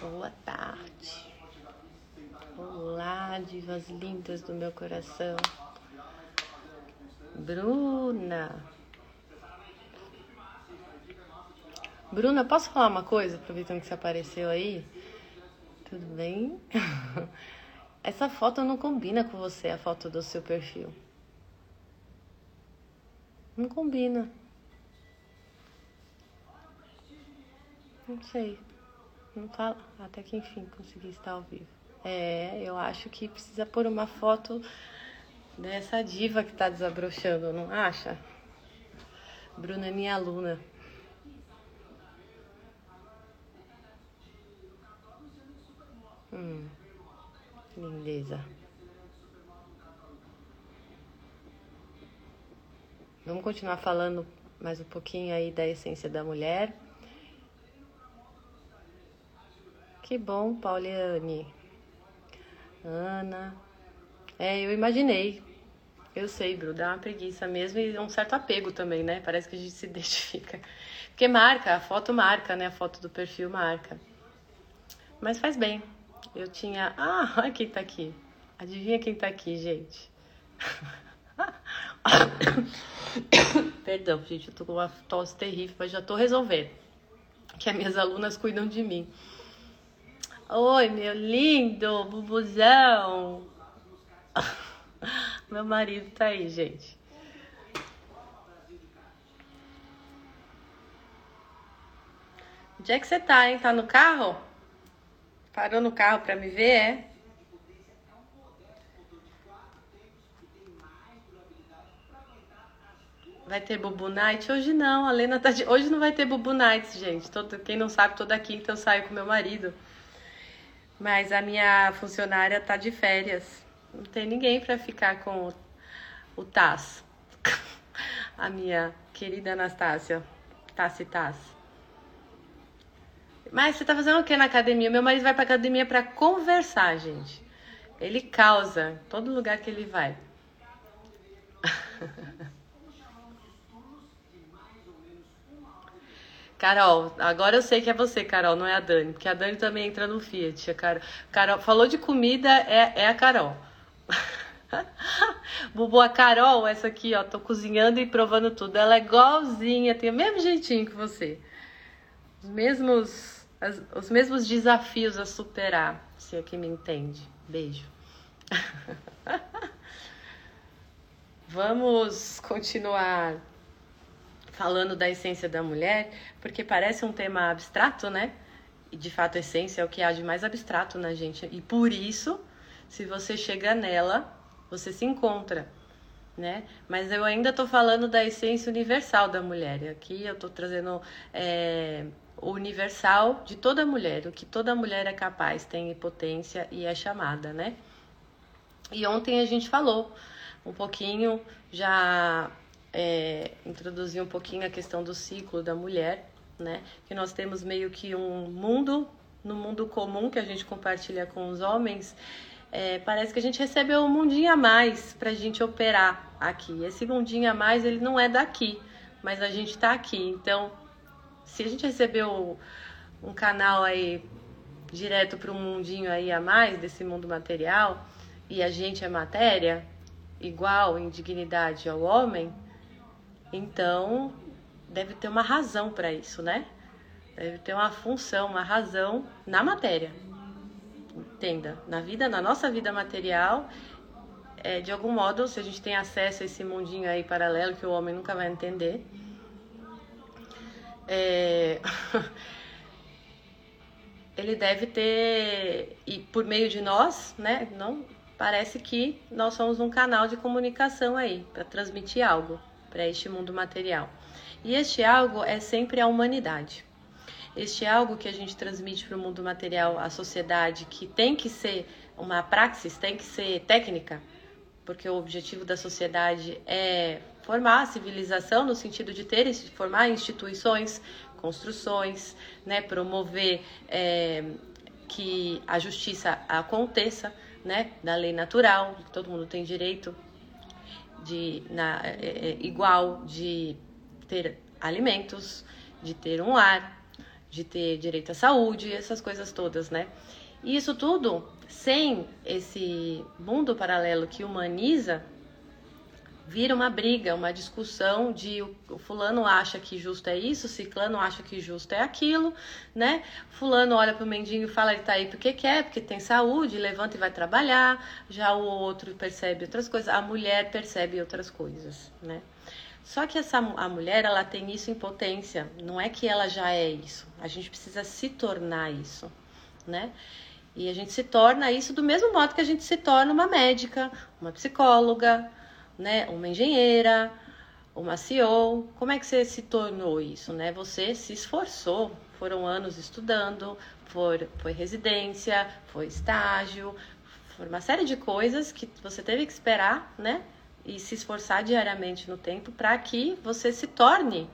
Boa tarde. Olá, divas lindas do meu coração. Bruna. Bruna, posso falar uma coisa, aproveitando que você apareceu aí? Tudo bem? Essa foto não combina com você, a foto do seu perfil. Não combina. Não sei. Não tá. Até que enfim consegui estar ao vivo. É, eu acho que precisa pôr uma foto dessa diva que tá desabrochando, não acha? Bruna é minha aluna. Hum, lindeza. Vamos continuar falando mais um pouquinho aí da essência da mulher. Que bom, Pauliane. Ana. É, eu imaginei. Eu sei, Bru, dá uma preguiça mesmo e um certo apego também, né? Parece que a gente se identifica. Porque marca, a foto marca, né? A foto do perfil marca. Mas faz bem. Eu tinha. Ah, olha quem tá aqui. Adivinha quem tá aqui, gente? Perdão, gente, eu tô com uma tosse terrível, mas já tô resolvendo. Que as minhas alunas cuidam de mim. Oi, meu lindo, bubuzão. Meu marido tá aí, gente. Onde é que você tá, hein? Tá no carro? Parou no carro pra me ver, é? Vai ter Bubu Night? Hoje não, a Lena tá de... Hoje não vai ter Bubu Night, gente. Todo... Quem não sabe, toda quinta eu saio com meu marido. Mas a minha funcionária tá de férias. Não tem ninguém para ficar com o, o Taz. a minha querida Anastácia. Tassi Taz. Mas você tá fazendo o que na academia? Meu marido vai pra academia para conversar, gente. Ele causa todo lugar que ele vai. Carol, agora eu sei que é você, Carol, não é a Dani, porque a Dani também entra no Fiat. A Carol, Carol falou de comida, é, é a Carol. Bubu, a Carol, essa aqui, ó, tô cozinhando e provando tudo. Ela é igualzinha, tem o mesmo jeitinho que você. Os mesmos, as, os mesmos desafios a superar, se é que me entende. Beijo. Vamos continuar falando da essência da mulher, porque parece um tema abstrato, né? E de fato a essência é o que há de mais abstrato na gente. E por isso, se você chega nela, você se encontra, né? Mas eu ainda estou falando da essência universal da mulher. E aqui eu estou trazendo é, universal de toda mulher, o que toda mulher é capaz, tem potência e é chamada, né? E ontem a gente falou um pouquinho já é, introduzir um pouquinho a questão do ciclo da mulher, né? Que nós temos meio que um mundo, no mundo comum que a gente compartilha com os homens, é, parece que a gente recebeu um mundinho a mais para a gente operar aqui. Esse mundinho a mais, ele não é daqui, mas a gente está aqui. Então, se a gente recebeu um canal aí direto para um mundinho aí a mais desse mundo material e a gente é matéria, igual em dignidade ao homem, então, deve ter uma razão para isso, né? Deve ter uma função, uma razão na matéria. Entenda, na vida, na nossa vida material, é, de algum modo, se a gente tem acesso a esse mundinho aí paralelo que o homem nunca vai entender, é... ele deve ter e por meio de nós, né? Não parece que nós somos um canal de comunicação aí para transmitir algo para este mundo material. E este algo é sempre a humanidade. Este algo que a gente transmite para o mundo material, a sociedade, que tem que ser uma praxis, tem que ser técnica, porque o objetivo da sociedade é formar a civilização no sentido de ter formar instituições, construções, né, promover é, que a justiça aconteça, né, da lei natural, que todo mundo tem direito de na, é, é, igual de ter alimentos, de ter um lar, de ter direito à saúde, essas coisas todas, né? E isso tudo sem esse mundo paralelo que humaniza vira uma briga, uma discussão de o, fulano acha que justo é isso, ciclano acha que justo é aquilo, né? Fulano olha pro mendigo e fala ele tá aí porque quer, porque tem saúde, levanta e vai trabalhar. Já o outro percebe outras coisas, a mulher percebe outras coisas, né? Só que essa a mulher, ela tem isso em potência, não é que ela já é isso. A gente precisa se tornar isso, né? E a gente se torna isso do mesmo modo que a gente se torna uma médica, uma psicóloga, né, uma engenheira, uma CEO. Como é que você se tornou isso, né? Você se esforçou, foram anos estudando, foi, foi residência, foi estágio, foi uma série de coisas que você teve que esperar, né? E se esforçar diariamente no tempo para que você se torne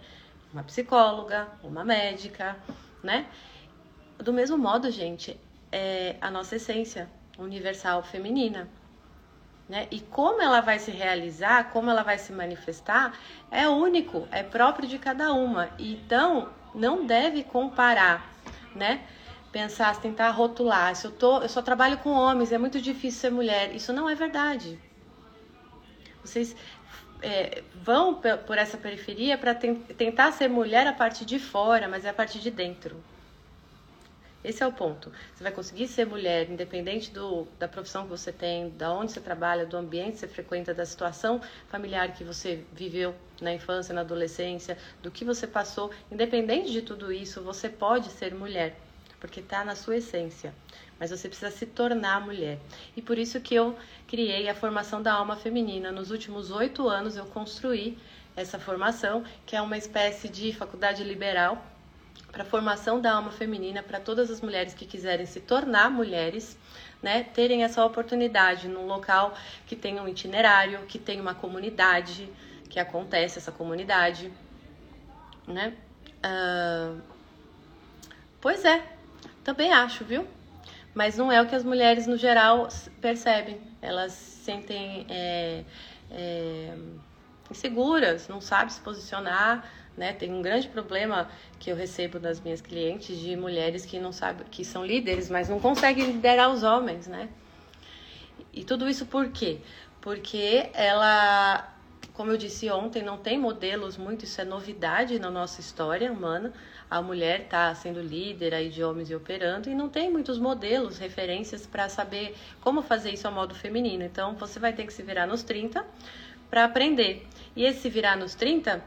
uma psicóloga, uma médica, né? Do mesmo modo, gente, é a nossa essência universal feminina. Né? E como ela vai se realizar, como ela vai se manifestar, é único, é próprio de cada uma. Então, não deve comparar, né? Pensar, tentar rotular. Se eu, tô, eu só trabalho com homens, é muito difícil ser mulher. Isso não é verdade. Vocês é, vão por essa periferia para tentar ser mulher a partir de fora, mas é a partir de dentro. Esse é o ponto. Você vai conseguir ser mulher, independente do, da profissão que você tem, da onde você trabalha, do ambiente que você frequenta, da situação familiar que você viveu na infância, na adolescência, do que você passou. Independente de tudo isso, você pode ser mulher, porque está na sua essência. Mas você precisa se tornar mulher. E por isso que eu criei a formação da alma feminina. Nos últimos oito anos eu construí essa formação, que é uma espécie de faculdade liberal para a formação da alma feminina, para todas as mulheres que quiserem se tornar mulheres, né, terem essa oportunidade num local que tem um itinerário, que tem uma comunidade, que acontece essa comunidade, né? Uh, pois é, também acho, viu? Mas não é o que as mulheres no geral percebem. Elas sentem é, é, inseguras, não sabem se posicionar, né? Tem um grande problema que eu recebo das minhas clientes de mulheres que não sabem que são líderes, mas não conseguem liderar os homens, né? E tudo isso por quê? Porque ela, como eu disse ontem, não tem modelos muito, isso é novidade na nossa história humana. A mulher está sendo líder aí de homens e operando e não tem muitos modelos, referências para saber como fazer isso ao modo feminino. Então você vai ter que se virar nos 30 para aprender. E esse se virar nos 30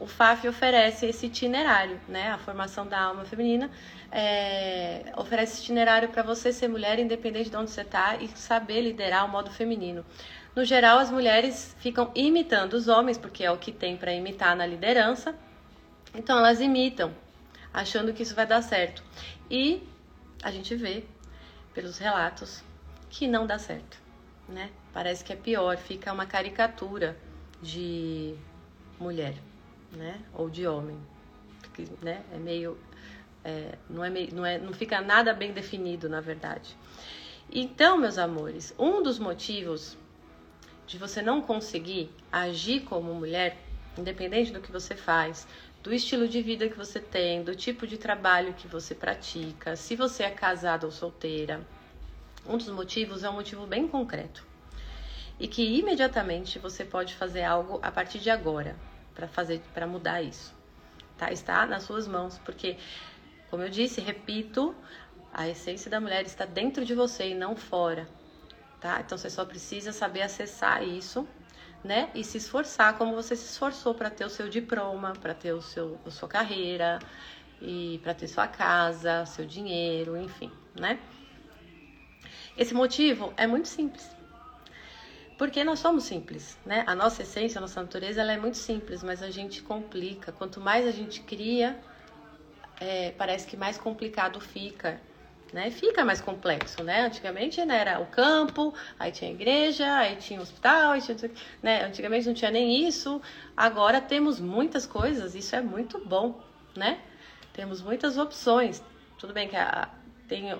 o FAF oferece esse itinerário, né? A formação da alma feminina é, oferece itinerário para você ser mulher, independente de onde você está, e saber liderar o modo feminino. No geral, as mulheres ficam imitando os homens, porque é o que tem para imitar na liderança. Então, elas imitam, achando que isso vai dar certo. E a gente vê, pelos relatos, que não dá certo, né? Parece que é pior, fica uma caricatura de mulher né? Ou de homem, que, né? É meio, é, não é meio, não é, não fica nada bem definido, na verdade. Então, meus amores, um dos motivos de você não conseguir agir como mulher, independente do que você faz, do estilo de vida que você tem, do tipo de trabalho que você pratica, se você é casada ou solteira, um dos motivos é um motivo bem concreto e que imediatamente você pode fazer algo a partir de agora para fazer para mudar isso. Tá? Está nas suas mãos, porque como eu disse, repito, a essência da mulher está dentro de você e não fora, tá? Então você só precisa saber acessar isso, né? E se esforçar como você se esforçou para ter o seu diploma, para ter o seu a sua carreira e para ter sua casa, seu dinheiro, enfim, né? Esse motivo é muito simples. Porque nós somos simples, né? A nossa essência, a nossa natureza, ela é muito simples, mas a gente complica. Quanto mais a gente cria, é, parece que mais complicado fica, né? Fica mais complexo, né? Antigamente né, era o campo, aí tinha a igreja, aí tinha o hospital, aí tinha, né? Antigamente não tinha nem isso. Agora temos muitas coisas, isso é muito bom, né? Temos muitas opções. Tudo bem que a, tem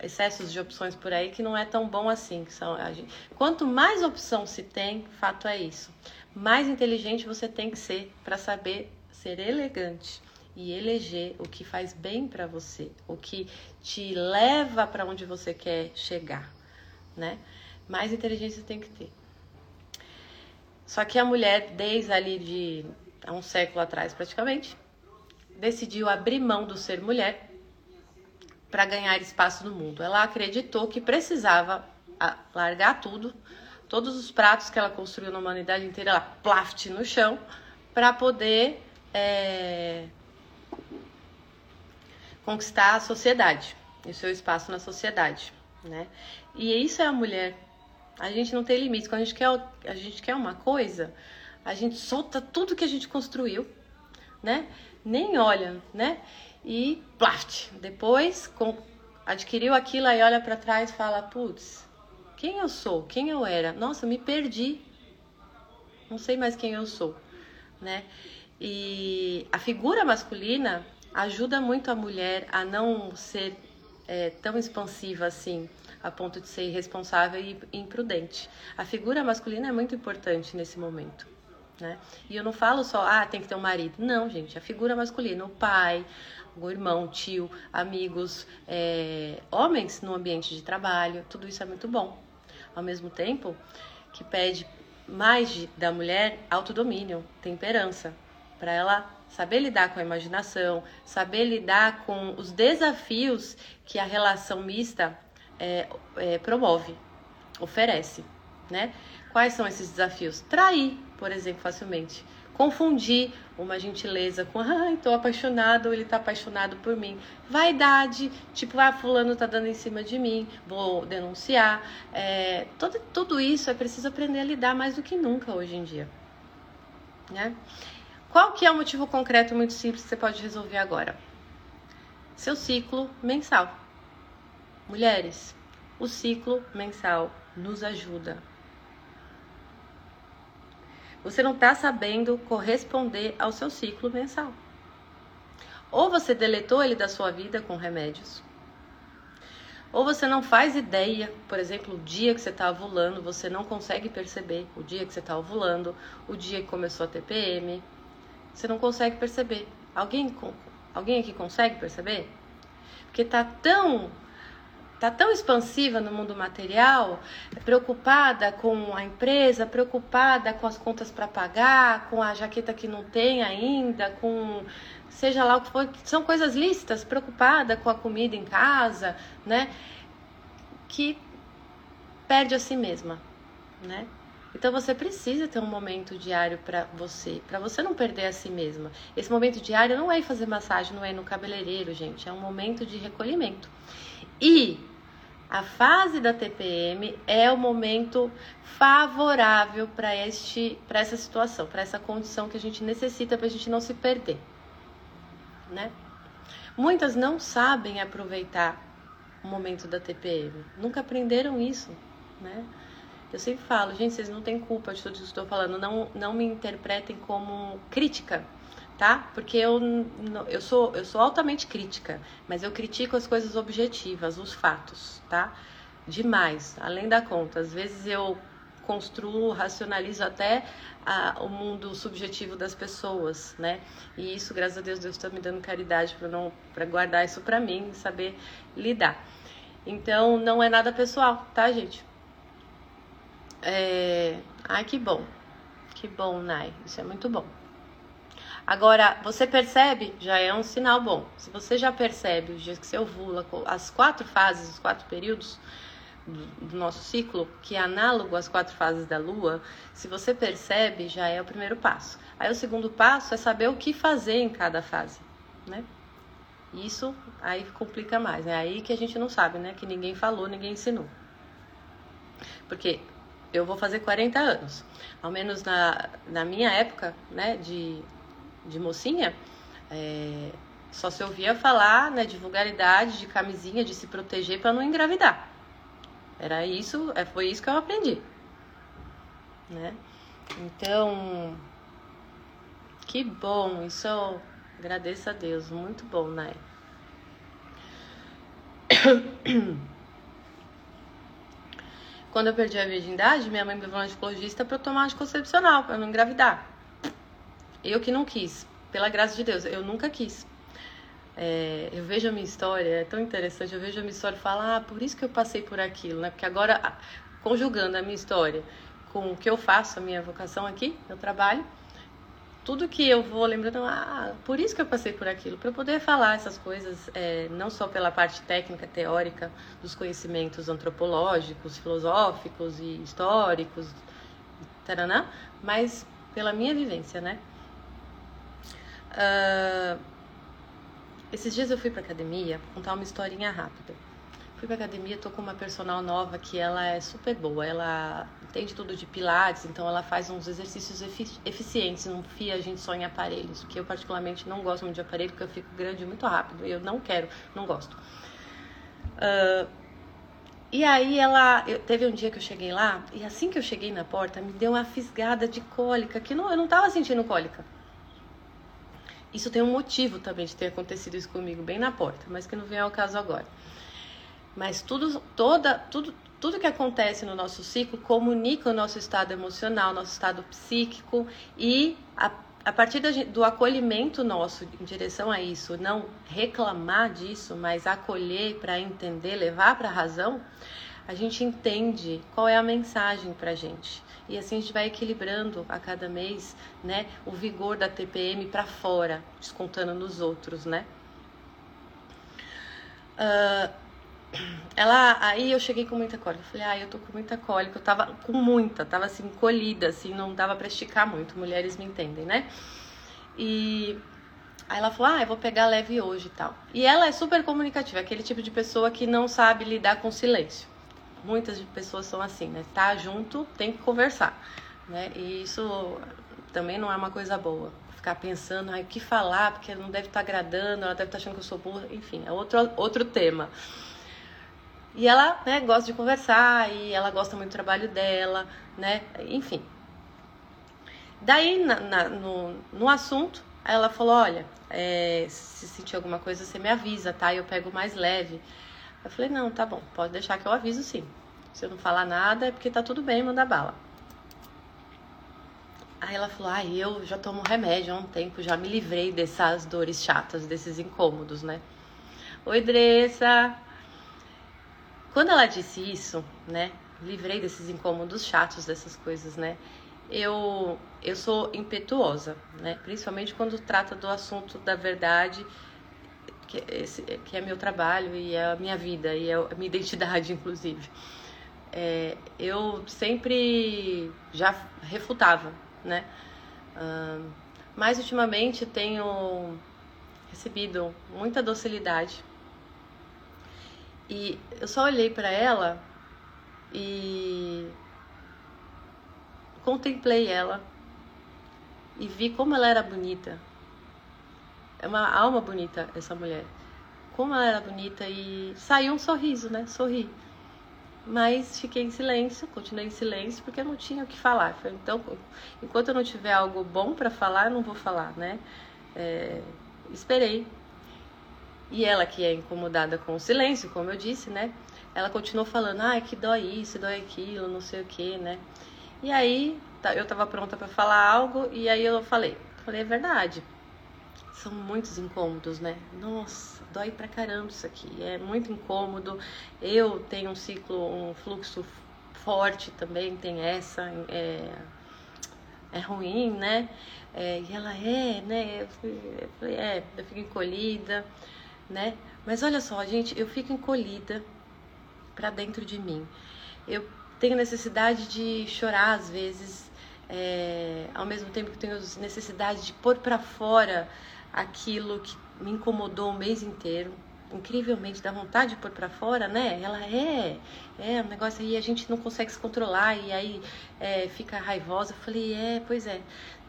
excessos de opções por aí que não é tão bom assim. Que são, gente, quanto mais opção se tem, fato é isso. Mais inteligente você tem que ser para saber ser elegante e eleger o que faz bem para você, o que te leva para onde você quer chegar, né? Mais inteligência tem que ter. Só que a mulher, desde ali de há um século atrás praticamente, decidiu abrir mão do ser mulher para ganhar espaço no mundo. Ela acreditou que precisava largar tudo, todos os pratos que ela construiu na humanidade inteira, ela plaft no chão, para poder é, conquistar a sociedade, o seu espaço na sociedade, né? E isso é a mulher. A gente não tem limites. Quando a gente quer, a gente quer uma coisa, a gente solta tudo que a gente construiu, né? Nem olha, né? E plaft. Depois com, adquiriu aquilo e olha para trás e fala: putz, quem eu sou? Quem eu era? Nossa, me perdi. Não sei mais quem eu sou, né? E a figura masculina ajuda muito a mulher a não ser é, tão expansiva assim, a ponto de ser irresponsável e imprudente. A figura masculina é muito importante nesse momento. Né? E eu não falo só, ah, tem que ter um marido. Não, gente, a figura masculina, o pai, o irmão, tio, amigos, é, homens no ambiente de trabalho, tudo isso é muito bom. Ao mesmo tempo que pede mais de, da mulher autodomínio, temperança, para ela saber lidar com a imaginação, saber lidar com os desafios que a relação mista é, é, promove, oferece, né? Quais são esses desafios? Trair, por exemplo, facilmente confundir uma gentileza com ai, tô apaixonado, ele tá apaixonado por mim. Vaidade, tipo, ah, fulano tá dando em cima de mim, vou denunciar. É, todo, tudo isso é preciso aprender a lidar mais do que nunca hoje em dia. Né? Qual que é o motivo concreto muito simples que você pode resolver agora? Seu ciclo mensal. Mulheres, o ciclo mensal nos ajuda você não está sabendo corresponder ao seu ciclo mensal. Ou você deletou ele da sua vida com remédios, ou você não faz ideia, por exemplo, o dia que você está ovulando, você não consegue perceber o dia que você está ovulando, o dia que começou a TPM, você não consegue perceber. Alguém, alguém aqui consegue perceber? Porque tá tão tá tão expansiva no mundo material, preocupada com a empresa, preocupada com as contas para pagar, com a jaqueta que não tem ainda, com seja lá o que for, são coisas lícitas, preocupada com a comida em casa, né? Que perde a si mesma, né? Então você precisa ter um momento diário para você, para você não perder a si mesma. Esse momento diário não é ir fazer massagem, não é ir no cabeleireiro, gente, é um momento de recolhimento. E a fase da TPM é o momento favorável para este para essa situação, para essa condição que a gente necessita para a gente não se perder, né? Muitas não sabem aproveitar o momento da TPM, nunca aprenderam isso, né? Eu sempre falo, gente, vocês não têm culpa de tudo isso que estou falando, não não me interpretem como crítica tá? Porque eu, eu, sou, eu sou altamente crítica, mas eu critico as coisas objetivas, os fatos, tá? Demais, além da conta. Às vezes eu construo, racionalizo até a, o mundo subjetivo das pessoas, né? E isso, graças a Deus, Deus está me dando caridade para não para guardar isso para mim saber lidar. Então, não é nada pessoal, tá, gente? É... Ai, que bom. Que bom, Nai. Isso é muito bom. Agora, você percebe, já é um sinal bom. Se você já percebe os dias que você ovula, as quatro fases, os quatro períodos do nosso ciclo, que é análogo às quatro fases da lua, se você percebe, já é o primeiro passo. Aí o segundo passo é saber o que fazer em cada fase, né? Isso aí complica mais, né? Aí que a gente não sabe, né? Que ninguém falou, ninguém ensinou. Porque eu vou fazer 40 anos. Ao menos na, na minha época, né, de de mocinha, é, só se ouvia falar né, de vulgaridade, de camisinha, de se proteger para não engravidar. Era isso, é, foi isso que eu aprendi. Né? Então, que bom, isso eu agradeço a Deus, muito bom, né? Quando eu perdi a virgindade, minha mãe me levou no ginecologista para tomar anticoncepcional, para não engravidar. Eu que não quis, pela graça de Deus, eu nunca quis. É, eu vejo a minha história, é tão interessante, eu vejo a minha história e falo, ah, por isso que eu passei por aquilo, né? Porque agora, conjugando a minha história com o que eu faço, a minha vocação aqui, meu trabalho, tudo que eu vou lembrando, ah, por isso que eu passei por aquilo, para poder falar essas coisas, é, não só pela parte técnica, teórica, dos conhecimentos antropológicos, filosóficos e históricos, taranã, mas pela minha vivência, né? Uh, esses dias eu fui pra academia contar uma historinha rápida. Fui pra academia, tô com uma personal nova que ela é super boa. Ela entende tudo de pilates, então ela faz uns exercícios efici eficientes, não fia a gente só em aparelhos, que eu particularmente não gosto muito de aparelho, porque eu fico grande muito rápido. Eu não quero, não gosto. Uh, e aí ela, eu, teve um dia que eu cheguei lá, e assim que eu cheguei na porta, me deu uma fisgada de cólica, que não, eu não tava sentindo cólica. Isso tem um motivo também de ter acontecido isso comigo bem na porta, mas que não vem ao caso agora. Mas tudo, toda, tudo, tudo que acontece no nosso ciclo comunica o nosso estado emocional, nosso estado psíquico e a, a partir do acolhimento nosso em direção a isso, não reclamar disso, mas acolher para entender, levar para a razão, a gente entende qual é a mensagem para a gente. E assim a gente vai equilibrando a cada mês, né, o vigor da TPM para fora, descontando nos outros, né? Uh, ela, aí eu cheguei com muita cólica. Eu falei, ah, eu tô com muita cólica. Eu tava com muita, tava assim, colhida, assim, não dava pra esticar muito. Mulheres me entendem, né? E aí ela falou, ah, eu vou pegar leve hoje e tal. E ela é super comunicativa, aquele tipo de pessoa que não sabe lidar com silêncio muitas pessoas são assim, né? Tá junto, tem que conversar, né? E isso também não é uma coisa boa. Ficar pensando, ai, o que falar, porque não deve estar tá agradando, ela deve estar tá achando que eu sou burra, enfim, é outro, outro tema. E ela, né, gosta de conversar, e ela gosta muito do trabalho dela, né? Enfim. Daí, na, na, no, no assunto, ela falou, olha, é, se sentir alguma coisa, você me avisa, tá? Eu pego mais leve. Eu falei, não, tá bom, pode deixar que eu aviso sim. Se eu não falar nada é porque tá tudo bem, manda bala. Aí ela falou, ah, eu já tomo remédio há um tempo, já me livrei dessas dores chatas, desses incômodos, né? Oi, Dressa! Quando ela disse isso, né? Livrei desses incômodos chatos, dessas coisas, né? Eu, eu sou impetuosa, né? Principalmente quando trata do assunto da verdade que, esse, que é meu trabalho e é a minha vida e é a minha identidade, inclusive. É, eu sempre já refutava, né? Uh, mas ultimamente tenho recebido muita docilidade e eu só olhei para ela e contemplei ela e vi como ela era bonita, é uma alma bonita essa mulher. Como ela era bonita e saiu um sorriso, né? Sorri. Mas fiquei em silêncio, continuei em silêncio porque eu não tinha o que falar. Então, enquanto eu não tiver algo bom para falar, eu não vou falar, né? É, esperei. E ela, que é incomodada com o silêncio, como eu disse, né? Ela continuou falando, ai, que dói isso, dói aquilo, não sei o que, né? E aí, tá, eu tava pronta para falar algo e aí eu falei, falei, é verdade são muitos incômodos, né? Nossa, dói pra caramba isso aqui. É muito incômodo. Eu tenho um ciclo, um fluxo forte também, tem essa. É, é ruim, né? É, e ela é, né? Eu falei, é, eu fico encolhida, né? Mas olha só, gente, eu fico encolhida para dentro de mim. Eu tenho necessidade de chorar às vezes, é, ao mesmo tempo que tenho necessidade de pôr para fora aquilo que me incomodou o mês inteiro. Incrivelmente, dá vontade de pôr pra fora, né? Ela é, é um negócio aí, a gente não consegue se controlar e aí é, fica raivosa. Eu falei, é, pois é,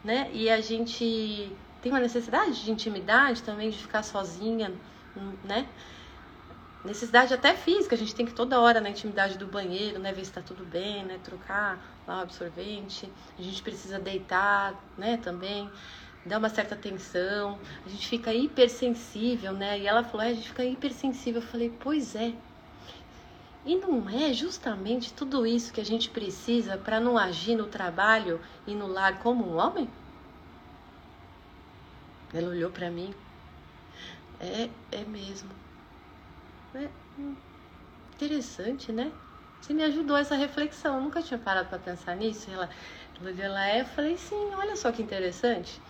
né? E a gente tem uma necessidade de intimidade também, de ficar sozinha, né? Necessidade até física, a gente tem que toda hora na intimidade do banheiro, né? Ver se tá tudo bem, né? Trocar lá o absorvente. A gente precisa deitar, né? Também dá uma certa tensão, a gente fica hipersensível, né? E ela falou, é, a gente fica hipersensível. Eu falei, pois é. E não é justamente tudo isso que a gente precisa para não agir no trabalho e no lar como um homem? Ela olhou para mim. É, é mesmo. É hum, interessante, né? Você me ajudou essa reflexão. Eu nunca tinha parado para pensar nisso. Ela, ela é, eu falei, sim, olha só que interessante.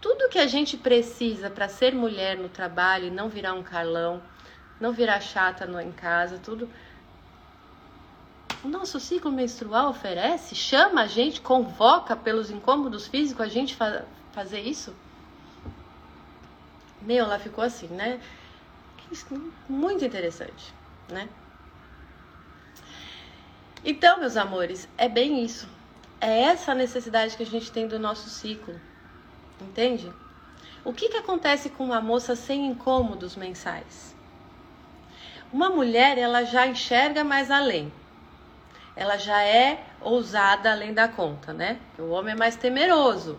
Tudo que a gente precisa para ser mulher no trabalho e não virar um carlão, não virar chata no, em casa, tudo o nosso ciclo menstrual oferece, chama a gente, convoca pelos incômodos físicos a gente fa fazer isso? Meu, ela ficou assim, né? Muito interessante, né? Então, meus amores, é bem isso. É essa necessidade que a gente tem do nosso ciclo. Entende? O que, que acontece com uma moça sem incômodos mensais? Uma mulher, ela já enxerga mais além ela já é ousada além da conta, né? O homem é mais temeroso,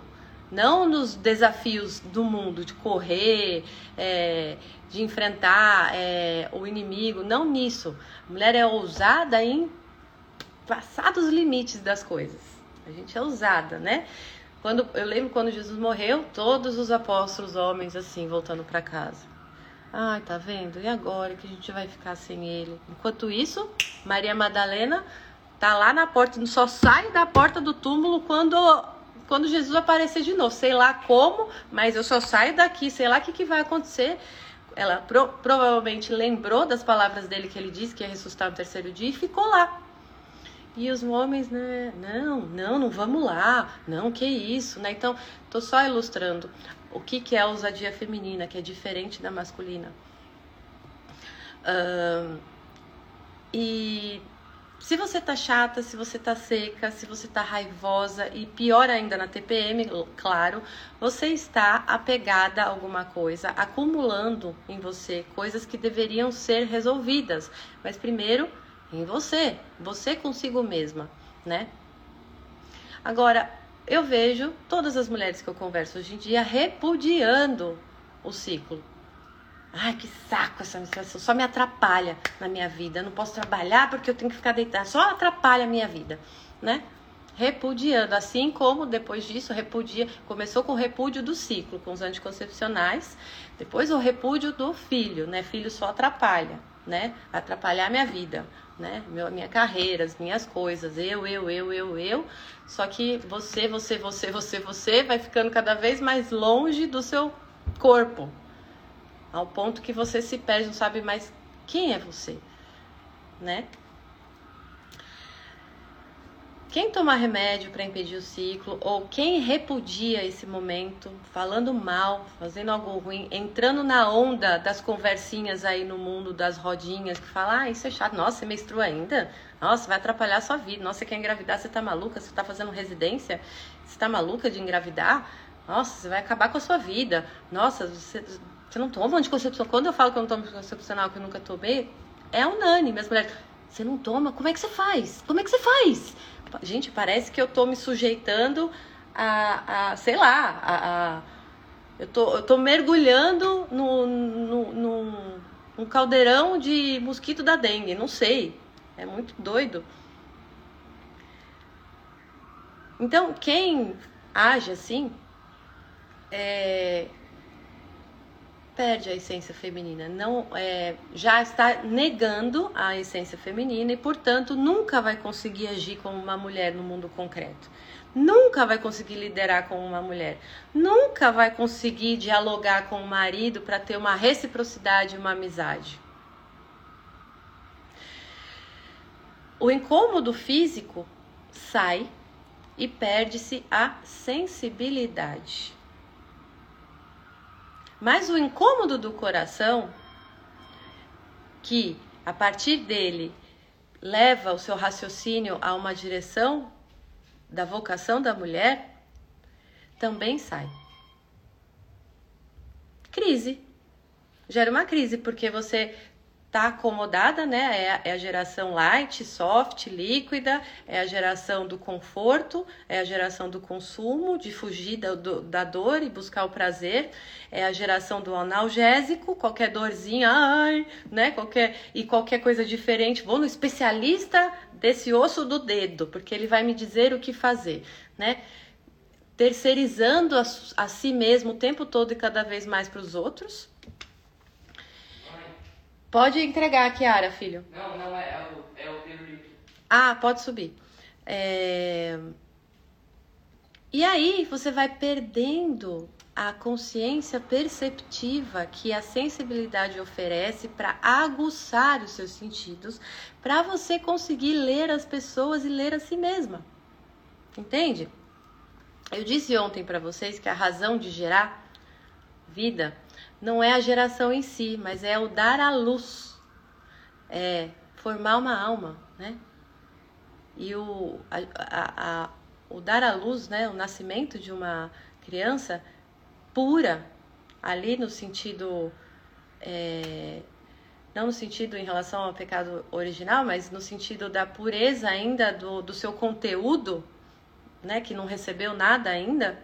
não nos desafios do mundo de correr, é, de enfrentar é, o inimigo, não nisso. A mulher é ousada em passar dos limites das coisas. A gente é ousada, né? Quando eu lembro quando Jesus morreu, todos os apóstolos homens assim voltando para casa. Ai, tá vendo? E agora que a gente vai ficar sem ele? Enquanto isso, Maria Madalena Tá lá na porta, só sai da porta do túmulo quando quando Jesus aparecer de novo. Sei lá como, mas eu só saio daqui, sei lá o que, que vai acontecer. Ela pro, provavelmente lembrou das palavras dele que ele disse que ia ressuscitar no terceiro dia e ficou lá. E os homens, né? Não, não, não vamos lá. Não, que isso, né? Então, tô só ilustrando o que, que é a ousadia feminina, que é diferente da masculina. Uh, e se você tá chata, se você tá seca, se você tá raivosa e pior ainda na TPM, claro, você está apegada a alguma coisa, acumulando em você coisas que deveriam ser resolvidas. Mas primeiro, em você, você consigo mesma, né? Agora, eu vejo todas as mulheres que eu converso hoje em dia repudiando o ciclo. Ai, que saco essa menstruação, só me atrapalha na minha vida. Eu não posso trabalhar porque eu tenho que ficar deitada, só atrapalha a minha vida, né? Repudiando, assim como depois disso repudia, começou com o repúdio do ciclo, com os anticoncepcionais, depois o repúdio do filho, né? Filho só atrapalha, né? Atrapalhar minha vida, né? minha carreira, as minhas coisas, eu, eu, eu, eu, eu. Só que você, você, você, você, você vai ficando cada vez mais longe do seu corpo, ao ponto que você se perde, não sabe mais quem é você, né? Quem toma remédio para impedir o ciclo ou quem repudia esse momento, falando mal, fazendo algo ruim, entrando na onda das conversinhas aí no mundo das rodinhas que fala, ah, isso é chato, nossa, você menstrua ainda? Nossa, vai atrapalhar a sua vida. Nossa, você quer engravidar, você tá maluca? Você tá fazendo residência? Você tá maluca de engravidar? Nossa, você vai acabar com a sua vida. Nossa, você você não toma anticoncepção? Quando eu falo que eu não tomo anticoncepcional, que eu nunca tomei, é unânime. As mulheres, você não toma? Como é que você faz? Como é que você faz? Gente, parece que eu tô me sujeitando a, a sei lá, a, a eu, tô, eu tô mergulhando no, no, no, no caldeirão de mosquito da dengue. Não sei. É muito doido. Então, quem age assim, é, perde a essência feminina, não é, já está negando a essência feminina e, portanto, nunca vai conseguir agir como uma mulher no mundo concreto. Nunca vai conseguir liderar como uma mulher. Nunca vai conseguir dialogar com o marido para ter uma reciprocidade, uma amizade. O incômodo físico sai e perde-se a sensibilidade. Mas o incômodo do coração, que a partir dele leva o seu raciocínio a uma direção da vocação da mulher, também sai. Crise. Gera uma crise, porque você tá acomodada, né? É, é, a geração light, soft, líquida, é a geração do conforto, é a geração do consumo, de fugir da, do, da dor e buscar o prazer, é a geração do analgésico, qualquer dorzinha, ai, né? Qualquer, e qualquer coisa diferente, vou no especialista desse osso do dedo, porque ele vai me dizer o que fazer, né? Terceirizando a, a si mesmo o tempo todo e cada vez mais para os outros Pode entregar, Kiara, filho. Não, não é, é o, é o pirulito. Ah, pode subir. É... E aí você vai perdendo a consciência perceptiva que a sensibilidade oferece para aguçar os seus sentidos, para você conseguir ler as pessoas e ler a si mesma. Entende? Eu disse ontem para vocês que a razão de gerar vida não é a geração em si, mas é o dar à luz, é formar uma alma, né? E o, a, a, a, o dar à luz, né, o nascimento de uma criança pura, ali no sentido, é, não no sentido em relação ao pecado original, mas no sentido da pureza ainda do, do seu conteúdo, né, que não recebeu nada ainda,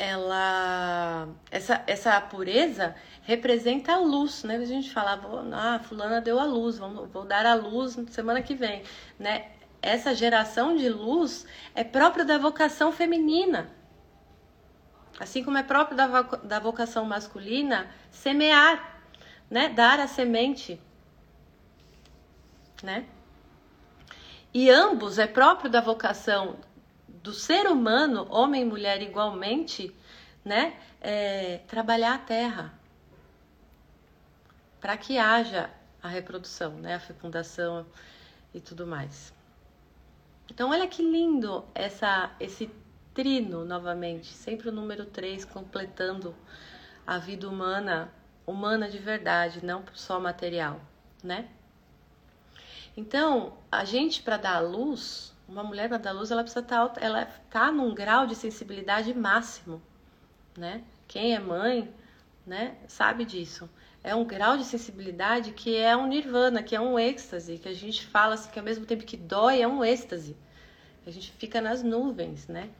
ela essa essa pureza representa a luz, né? A gente falava, ah, fulana deu a luz, vamos, vou dar a luz semana que vem, né? Essa geração de luz é própria da vocação feminina. Assim como é próprio da, da vocação masculina semear, né? Dar a semente, né? E ambos é próprio da vocação do ser humano, homem e mulher igualmente, né, é, trabalhar a terra para que haja a reprodução, né, a fecundação e tudo mais. Então, olha que lindo essa, esse trino novamente, sempre o número 3 completando a vida humana, humana de verdade, não só material, né? Então, a gente para dar a luz, uma mulher para dar luz, ela precisa estar tá, ela tá num grau de sensibilidade máximo, né? Quem é mãe, né, sabe disso. É um grau de sensibilidade que é um nirvana, que é um êxtase, que a gente fala assim, que ao mesmo tempo que dói, é um êxtase. A gente fica nas nuvens, né?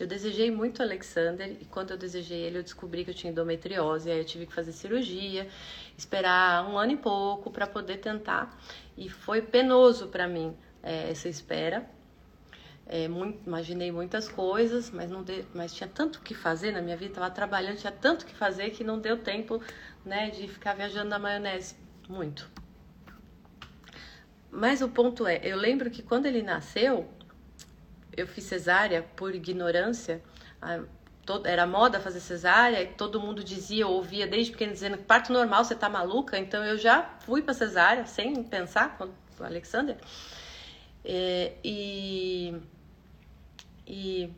Eu desejei muito o Alexander e quando eu desejei ele, eu descobri que eu tinha endometriose. Aí eu tive que fazer cirurgia, esperar um ano e pouco para poder tentar. E foi penoso para mim é, essa espera. É, muito, imaginei muitas coisas, mas não mas tinha tanto que fazer na minha vida, estava trabalhando, tinha tanto que fazer que não deu tempo, né, de ficar viajando na maionese muito. Mas o ponto é, eu lembro que quando ele nasceu, eu fiz cesárea por ignorância. A, todo, era moda fazer cesárea, todo mundo dizia, ouvia desde pequeno dizendo parto normal, você tá maluca, então eu já fui para cesárea sem pensar, com o Alexander. É, e, e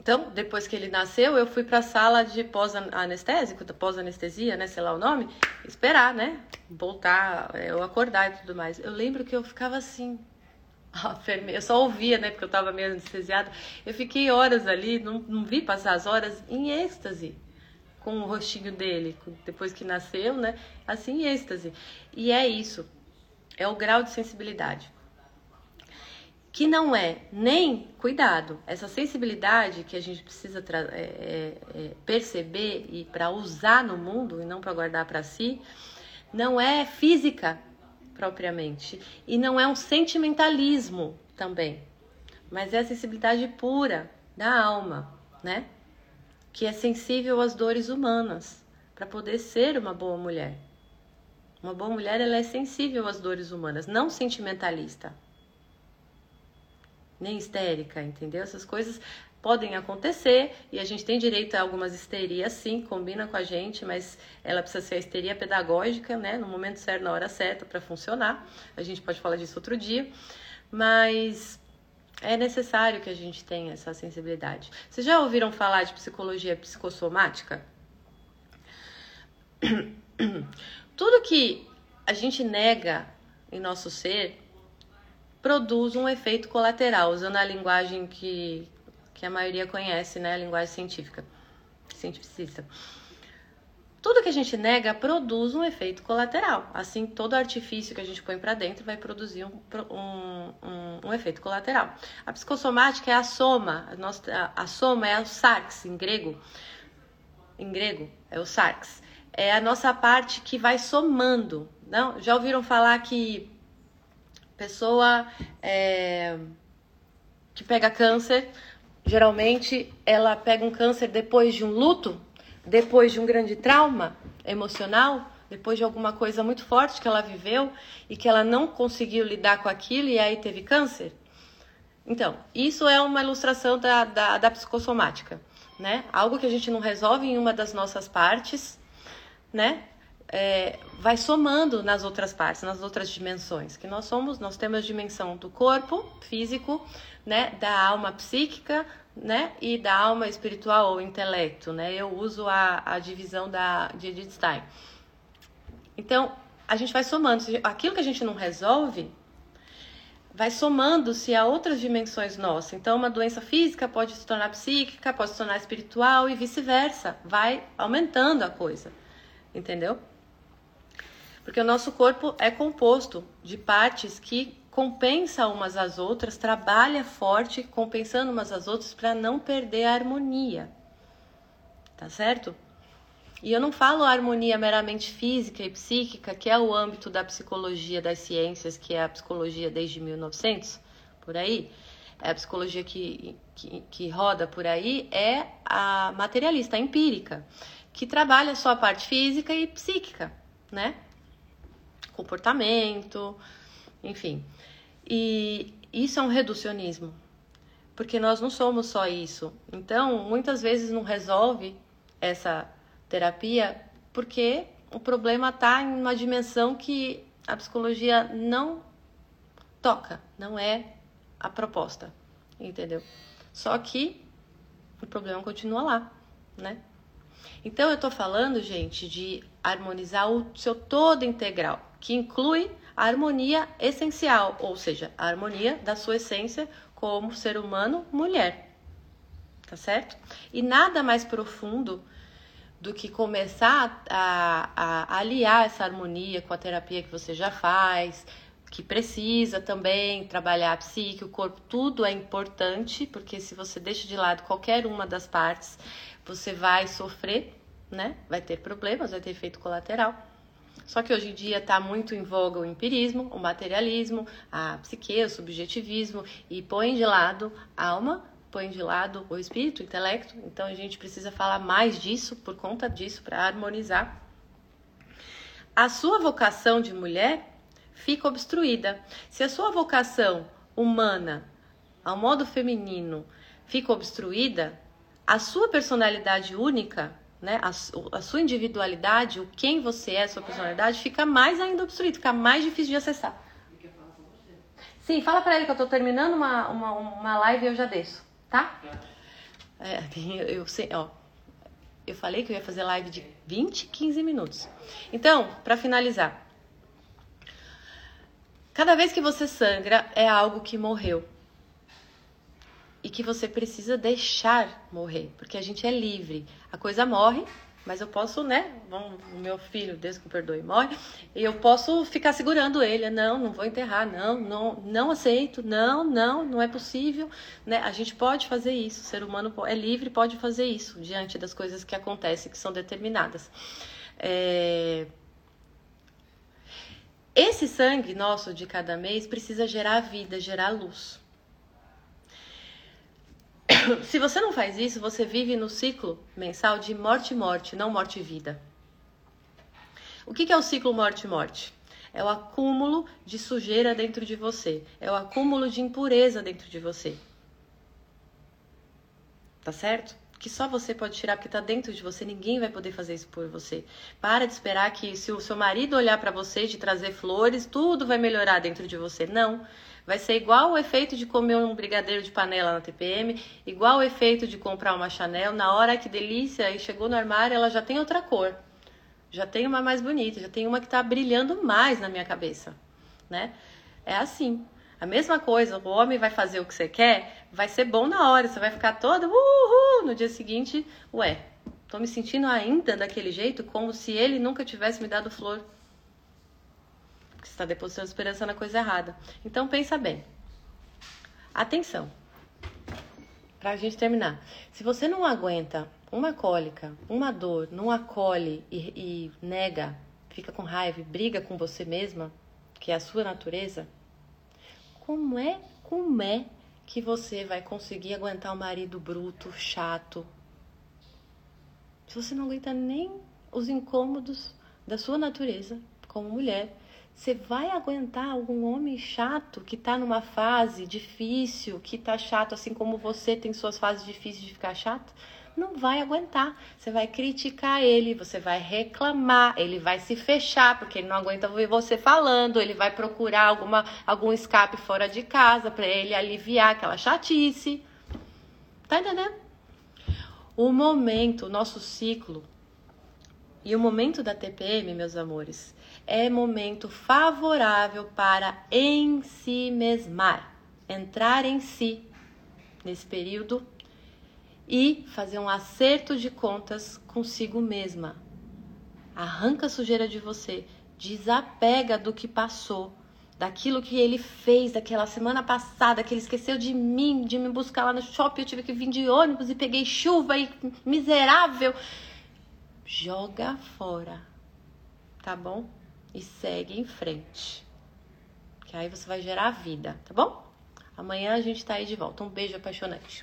então, depois que ele nasceu, eu fui para a sala de pós-anestésico, pós-anestesia, né, sei lá o nome, esperar, né, voltar, eu acordar e tudo mais. Eu lembro que eu ficava assim, eu só ouvia, né, porque eu estava meio anestesiada. Eu fiquei horas ali, não, não vi passar as horas em êxtase com o rostinho dele, depois que nasceu, né, assim, em êxtase. E é isso é o grau de sensibilidade. Que não é nem cuidado, essa sensibilidade que a gente precisa é, é, é, perceber e para usar no mundo e não para guardar para si, não é física propriamente e não é um sentimentalismo também, mas é a sensibilidade pura da alma, né? Que é sensível às dores humanas para poder ser uma boa mulher. Uma boa mulher ela é sensível às dores humanas, não sentimentalista. Nem histérica, entendeu? Essas coisas podem acontecer e a gente tem direito a algumas histerias, sim, combina com a gente, mas ela precisa ser a histeria pedagógica, né? No momento certo, na hora certa, para funcionar. A gente pode falar disso outro dia, mas é necessário que a gente tenha essa sensibilidade. Vocês já ouviram falar de psicologia psicossomática? Tudo que a gente nega em nosso ser produz um efeito colateral, usando a linguagem que, que a maioria conhece, né? A linguagem científica, cientificista. Tudo que a gente nega produz um efeito colateral. Assim, todo artifício que a gente põe para dentro vai produzir um, um, um, um, efeito colateral. A psicossomática é a soma. A, nossa, a, soma é o sarx, em grego. Em grego, é o sarx. É a nossa parte que vai somando. Não? Já ouviram falar que pessoa é, que pega câncer, geralmente ela pega um câncer depois de um luto? depois de um grande trauma emocional, depois de alguma coisa muito forte que ela viveu e que ela não conseguiu lidar com aquilo e aí teve câncer? Então, isso é uma ilustração da, da, da psicossomática, né? Algo que a gente não resolve em uma das nossas partes, né? É, vai somando nas outras partes, nas outras dimensões. Que nós somos, nós temos a dimensão do corpo físico, né? Da alma psíquica, né? E da alma espiritual ou intelecto, né? Eu uso a, a divisão da, de Edith Stein. Então, a gente vai somando. Aquilo que a gente não resolve, vai somando-se a outras dimensões nossas. Então, uma doença física pode se tornar psíquica, pode se tornar espiritual e vice-versa. Vai aumentando a coisa. Entendeu? Porque o nosso corpo é composto de partes que compensa umas às outras, trabalha forte compensando umas às outras para não perder a harmonia. Tá certo? E eu não falo harmonia meramente física e psíquica, que é o âmbito da psicologia das ciências, que é a psicologia desde 1900, por aí. É a psicologia que, que, que roda por aí é a materialista, a empírica, que trabalha só a parte física e psíquica, né? Comportamento, enfim. E isso é um reducionismo, porque nós não somos só isso. Então, muitas vezes não resolve essa terapia porque o problema está em uma dimensão que a psicologia não toca, não é a proposta, entendeu? Só que o problema continua lá, né? Então eu tô falando, gente, de harmonizar o seu todo integral, que inclui a harmonia essencial, ou seja, a harmonia da sua essência como ser humano mulher. Tá certo? E nada mais profundo do que começar a, a, aliar essa harmonia com a terapia que você já faz, que precisa também trabalhar a psique, o corpo, tudo é importante, porque se você deixa de lado qualquer uma das partes, você vai sofrer, né? Vai ter problemas, vai ter efeito colateral. Só que hoje em dia está muito em voga o empirismo, o materialismo, a psique, o subjetivismo e põe de lado a alma, põe de lado o espírito, o intelecto. Então a gente precisa falar mais disso por conta disso para harmonizar. A sua vocação de mulher fica obstruída. Se a sua vocação humana, ao modo feminino, fica obstruída, a sua personalidade única né, a, a, sua individualidade, o quem você é, a sua personalidade, fica mais ainda obstruído, fica mais difícil de acessar. Sim, fala pra ele que eu tô terminando uma, uma, uma live e eu já desço, tá? É, eu, eu sei, ó. Eu falei que eu ia fazer live de 20, 15 minutos. Então, para finalizar. Cada vez que você sangra é algo que morreu e que você precisa deixar morrer, porque a gente é livre. A coisa morre, mas eu posso, né? O meu filho, Deus que perdoe, morre, e eu posso ficar segurando ele. Não, não vou enterrar, não, não, não aceito, não, não, não é possível. Né? A gente pode fazer isso, o ser humano é livre, pode fazer isso diante das coisas que acontecem, que são determinadas. É... Esse sangue nosso de cada mês precisa gerar vida, gerar luz. Se você não faz isso, você vive no ciclo mensal de morte e morte, não morte e vida. O que é o ciclo morte e morte? É o acúmulo de sujeira dentro de você, é o acúmulo de impureza dentro de você. Tá certo? Que só você pode tirar porque tá dentro de você, ninguém vai poder fazer isso por você. Para de esperar que se o seu marido olhar para você e te trazer flores, tudo vai melhorar dentro de você. Não. Vai ser igual o efeito de comer um brigadeiro de panela na TPM, igual o efeito de comprar uma Chanel. Na hora que delícia, e chegou no armário, ela já tem outra cor. Já tem uma mais bonita, já tem uma que está brilhando mais na minha cabeça, né? É assim. A mesma coisa, o homem vai fazer o que você quer, vai ser bom na hora, você vai ficar toda uhul, no dia seguinte, ué, Tô me sentindo ainda daquele jeito, como se ele nunca tivesse me dado flor. Você está depositando esperança na coisa errada. Então pensa bem. Atenção. Para a gente terminar. Se você não aguenta uma cólica, uma dor, não acolhe e, e nega, fica com raiva, briga com você mesma, que é a sua natureza, como é, como é que você vai conseguir aguentar um marido bruto, chato? Se você não aguenta nem os incômodos da sua natureza como mulher, você vai aguentar algum homem chato que tá numa fase difícil, que tá chato assim como você tem suas fases difíceis de ficar chato? Não vai aguentar. Você vai criticar ele, você vai reclamar, ele vai se fechar porque ele não aguenta ouvir você falando, ele vai procurar alguma algum escape fora de casa para ele aliviar aquela chatice. Tá entendendo? O momento, o nosso ciclo e o momento da TPM, meus amores, é momento favorável para em si mesmar, entrar em si nesse período e fazer um acerto de contas consigo mesma. Arranca a sujeira de você, desapega do que passou, daquilo que ele fez daquela semana passada, que ele esqueceu de mim, de me buscar lá no shopping, eu tive que vir de ônibus e peguei chuva e miserável joga fora, tá bom? E segue em frente. Que aí você vai gerar vida, tá bom? Amanhã a gente tá aí de volta. Um beijo apaixonante.